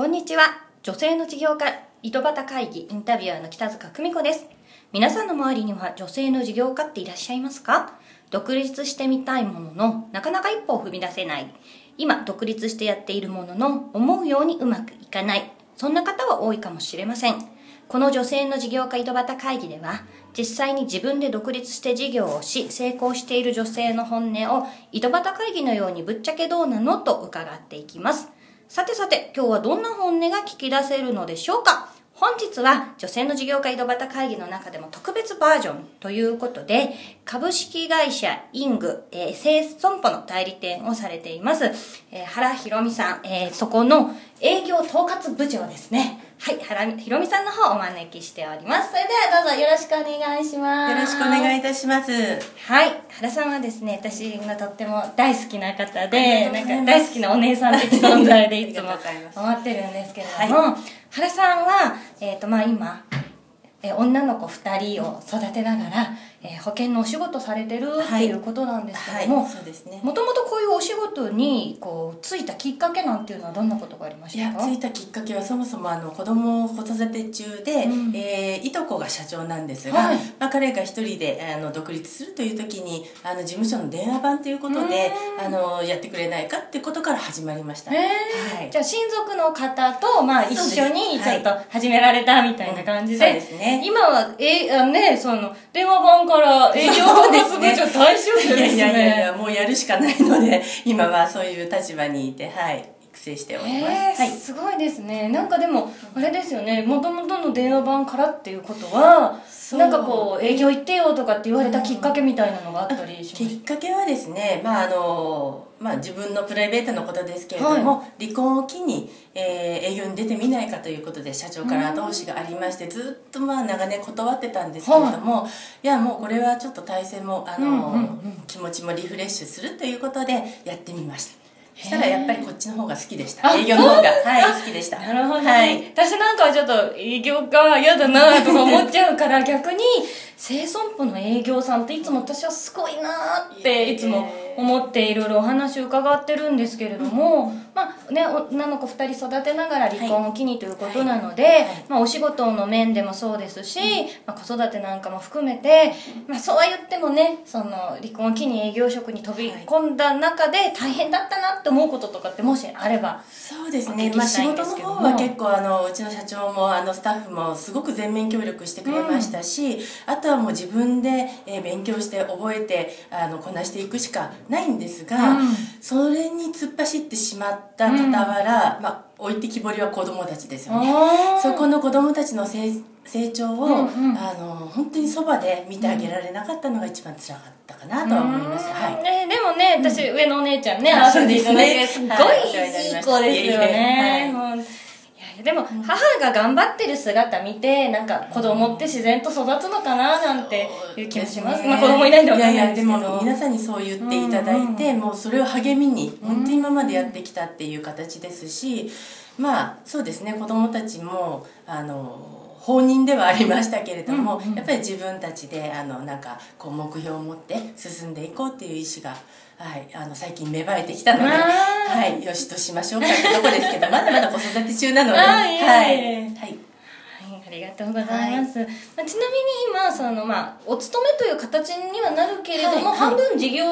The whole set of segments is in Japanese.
こんにちは。女性の事業家、井戸端会議インタビュアーの北塚久美子です。皆さんの周りには女性の事業家っていらっしゃいますか？独立してみたいものの、なかなか一歩を踏み出せない。今、独立してやっているものの、思うようにうまくいかない。そんな方は多いかもしれません。この女性の事業家井戸端会議では、実際に自分で独立して事業をし、成功している女性の本音を井戸端会議のようにぶっちゃけどうなの？と伺っていきます。さてさて、今日はどんな本音が聞き出せるのでしょうか？本日は女性の事業家井戸端会議の中でも特別バージョンということで、株式会社イング、えー、生損保の代理店をされています、えー原ひろみさん、えーそこの営業統括部長ですね。はい、原ひろみさんの方をお招きしております。それではどうぞよろしくお願いします。よろしくお願いいたします。はい、原さんはですね、私がとっても大好きな方で、なんか大好きなお姉さん的存在でいつも思ってるんですけれども、原さんは、えっ、と、まあ今、えー女の子2人を育てながら、えー保険のお仕事されてるっていうことなんですけはい、ども、そうですね。もともとこういうお仕事にこうついたきっかけなんていうのはどんなことがありましいやたかついたきっかけはそもそもあの子供を子育て中で、うん。えーいとこが社長なんですが、はい。まあ、彼が一人であの独立するという時にあの事務所の電話番ということであのやってくれないかってことから始まりました、へはい。ーじゃあ親族の方と、まあ、一緒にちょっと始められたみたいな感じで、うんそうですね。今はえあねその電話番から。営業統括部長大将いですね。やいやいやいやもうやるしかないので今はそういう立場にいてはい。育成しております、はい。すごいですね。なんかでもあれですよね。もともとの電話番からっていうことはなんかこう営業行ってよとかって言われたきっかけみたいなのがあったりしきましっかけはですね、まああのまあ、自分のプライベートのことですけれども、離婚を機に、えー営業に出てみないかということで社長から後押しがありましてずっとまあ長年断ってたんですけれども、い、やもうこれはちょっと体制もあの、うんうんうん気持ちもリフレッシュするということでやってみました。そしたらやっぱりこっちの方が好きでした。あ営業の方が。はい好きでした。なるほど、ね。はい。私なんかはちょっと営業が嫌だなとか思っちゃうから逆に生損保の営業さんっていつも私はすごいなっていつも思っていろいろお話を伺ってるんですけれども、まあね女の子2人育てながら離婚を機にということなので、はい。まあ、お仕事の面でもそうですし、まあ、子育てなんかも含めて、まあ、そうは言ってもねその離婚を機に営業職に飛び込んだ中で大変だったなって思うこととかってもしあればそうですね、まあ、仕事の方は結構あのうちの社長もあのスタッフもすごく全面協力してくれましたし、あとはもう自分で、えー勉強して覚えてあのこなしていくしかないんですが、うん。それに突っ走ってしまった傍ら、まあ、置いてきぼりは子供たちですよね。そこの子供たちの成成長を、うんうん。あの本当にそばで見てあげられなかったのが一番辛かったかなとは思います。はい。ね、でもね、私、上のお姉ちゃんね、あ会わせていただいて、すごいい。い子ですよね。はいでも、母が頑張ってる姿見て、なんか子供って自然と育つのかな、なんていう気もします。すね。まあ子供いないんでわかんいややでないいですけど。も皆さんにそう言っていただいて、もうそれを励みに本当に今までやってきたっていう形ですしまあそうですね。子供たちもあの放任ではありましたけれども、うんうんやっぱり自分たちであのなんかこう目標を持って進んでいこうっていう意思が、はい、あの最近芽生えてきたので、はい、よしとしましょうかってとこですけどまだまだ子育て中なので、はいええ。はい、はい、ありがとうございます。まあちなみに今、その、まあ、お勤めという形にはなるけれども、はいはい。半分事業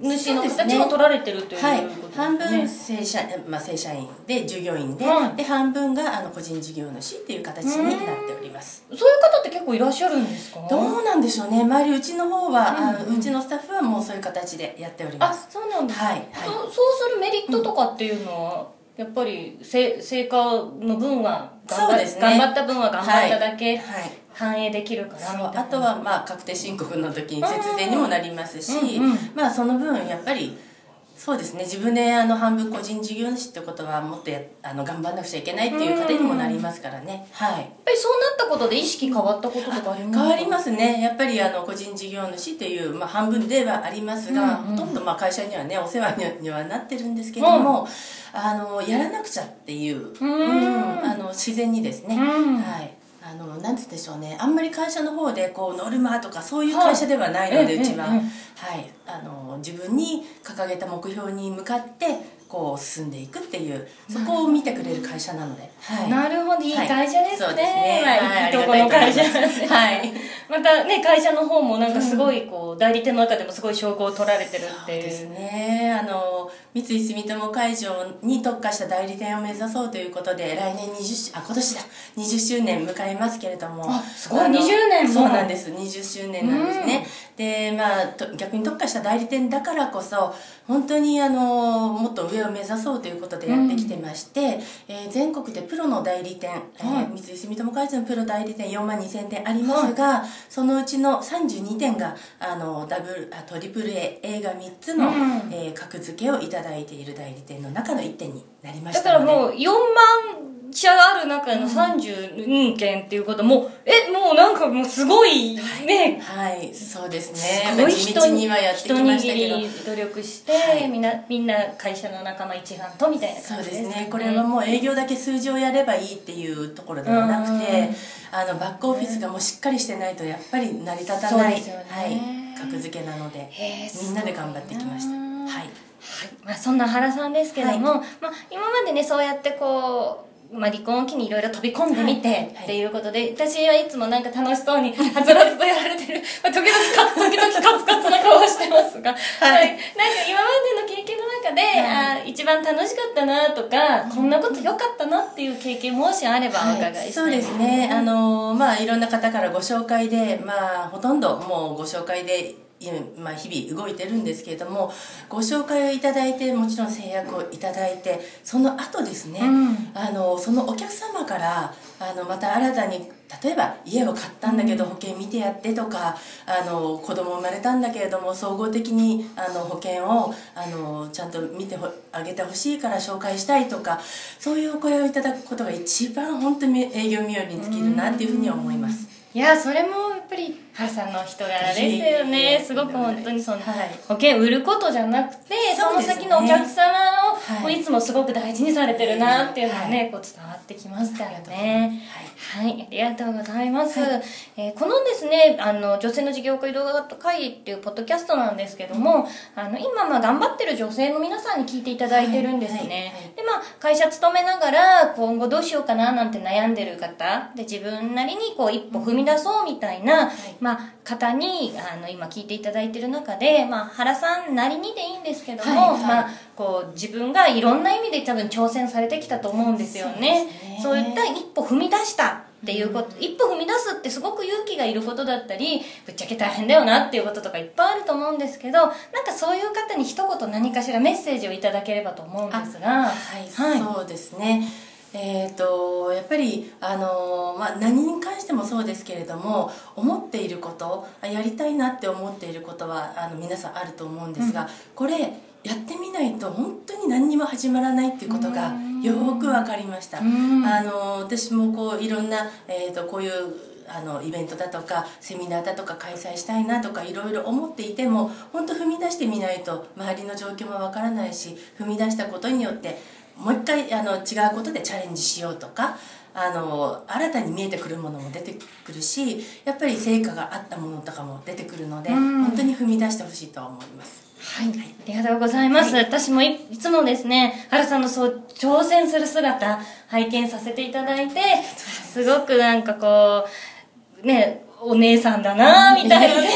主の形も取られてるということはいですね。、半分正社,、まあ、正社員で従業員で,、はい。で半分があの個人事業主っていう形になっております。そういう方って結構いらっしゃるんですか？どうなんでしょうね。周りうちの方は、うんうん。うちのスタッフはもうそういう形でやっておりまあすそうなんですね、はい。はい。そうそうするメリットとかっていうのは、やっぱりせ成果の分は頑張,、そうですね。頑張った分は頑張っただけはい。反映できるからあとはまあ確定申告の時に節税にもなりますし、うんうん。まあその分やっぱりそうですね。自分であの半分個人事業主ってことはもっとやあの頑張んなくちゃいけないっていう糧にもなりますからね、はい。やっぱりそうなったことで意識変わったこととかありますか？変わりますね。やっぱりあの個人事業主という、まあ、半分ではありますが、うんうん。ほとんどまあ会社にはねお世話ににはなってるんですけども、あのやらなくちゃっていう、んあの自然にですね、うん。はいあのなんつうんでしょうね。あんまり会社の方でこうノルマとかそういう会社ではないので、はい。うちは、はい、あの自分に掲げた目標に向かってこう進んでいくっていうそこを見てくれる会社なので、はい、なるほど。い。い会社ですね、そうですね。まあはい。いいとこの会社。はい。またね会社の方もなんかすごいこう、代理店の中でもすごい称号を取られてるっていう。そうですね。あの三井住友海上に特化した代理店を目指そうということで来年20あ今年だ。20周年迎えますけれども。あすごいあの20年も。そうなんです。20周年なんですね、でまあと逆に特化した代理店だからこそ本当にあのもっと上を目指そうということでやってきてまして、えー全国でプロの代理店、えーはい。三井住友海上のプロ代理店4万2000店ありますが、そのうちの32店があのダブルあトリプル A 映画3つの、うん。えー格付けをいただいている代理店の中の1店になりましだかたので。らもう4万社ある中の32件っていうこともうえもうなんかもうすごいね、はい。そうですね。すごい地道にはやってき一ましたけど。努力して、はい。みんなみんな会社の仲間一丸とみたいなそう感じですね。これはもう営業だけ数字をやればいいっていうところではなくてあのバックオフィスがもうしっかりしてないとやっぱり成り立たない、そうですよね。はい、格付けなのでみんなで頑張ってきました。はい。はい。まあ、そんな原さんですけども、まあ、今までねそうやってこう、まあ、離婚を機にいろいろ飛び込んでみて、はいはい。っていうことで私はいつもなんか楽しそうにはつらつとやられてる、まあ、時々か時々カツカツな顔をしてますが、はい。なんか今までの一番楽しかったなとか、こんなこと良かったなっていう経験もしあればお伺いしたい、そうですね。あのまあいろんな方からご紹介でまあほとんどもうご紹介でいまあ、日々動いてるんですけれどもご紹介をいただいてもちろん制約をいただいてその後ですね、うん。あのそのお客様からあのまた新たに例えば家を買ったんだけど保険見てやってとかあの子供生まれたんだけれども総合的にあの保険をあのちゃんと見てほあげてほしいから紹介したいとかそういうお声をいただくことが一番本当に営業冥利に尽きるなっていうふうに思います。いやそれもぱり原さんの人柄ですよね。えすごく本当にその、はい。保険売ることじゃなくてその先のお客様を、はい。もういつもすごく大事にされてるなっていうのがね、こう伝わってきますからね。はい、ありがとうございます、はい。えーこのですねあの女性の事業家移動型会議っていうポッドキャストなんですけども、あの今まあ頑張ってる女性の皆さんに聞いていただいてるんですね、はいはいはい。でまあ会社勤めながら今後どうしようかななんて悩んでる方で自分なりにこう一歩踏み出そうみたいな、まあ、方にあの今聞いていただいてる中で、まあ、原さんなりにでいいんですけども、はいはい。まあ、こう自分がいろんな意味で多分挑戦されてきたと思うんですよね。そうね。いった一歩踏み出したっていうこと、一歩踏み出すってすごく勇気がいることだったりぶっちゃけ大変だよなっていうこととかいっぱいあると思うんですけどなんかそういう方に一言何かしらメッセージをいただければと思うんですが。はい、はい。そうですね。えー、とやっぱり、あのまあ、何に関してもそうですけれども思っていることあやりたいなって思っていることはあの皆さんあると思うんですが、これやってみないと本も始まらないっていうことがよーく分かりました。うんあの私もこういろんな、えー、とこういうあのイベントだとかセミナーだとか開催したいなとかいろいろ思っていても本当踏み出してみないと周りの状況もわからないし踏み出したことによってもう一回あの違うことでチャレンジしようとかあの新たに見えてくるものも出てくるしやっぱり成果があったものとかも出てくるのでうん本当に踏み出してほしいとは思います。はい、ありがとうございます。私もいいつもですね、原さんのそう挑戦する姿拝見させていただいて、すごくなんかこう、ね、お姉さんだなみたいなね、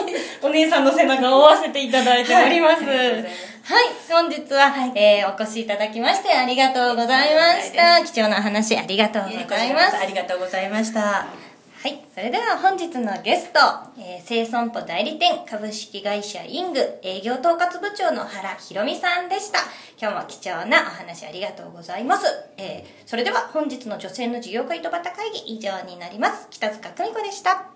お姉さんの背中を追わせていただいております。はいありがとうございますはい、本日は、えーお越しいただきましてありがとうございました。貴重なお話ありがとうございます。ありがとうございました。はい。それでは本日のゲスト、えー、生損保代理店株式会社イング営業統括部長の原ひろみさんでした。今日も貴重なお話ありがとうございます。えー、それでは本日の女性の事業家井戸端会議以上になります。北塚久美子でした。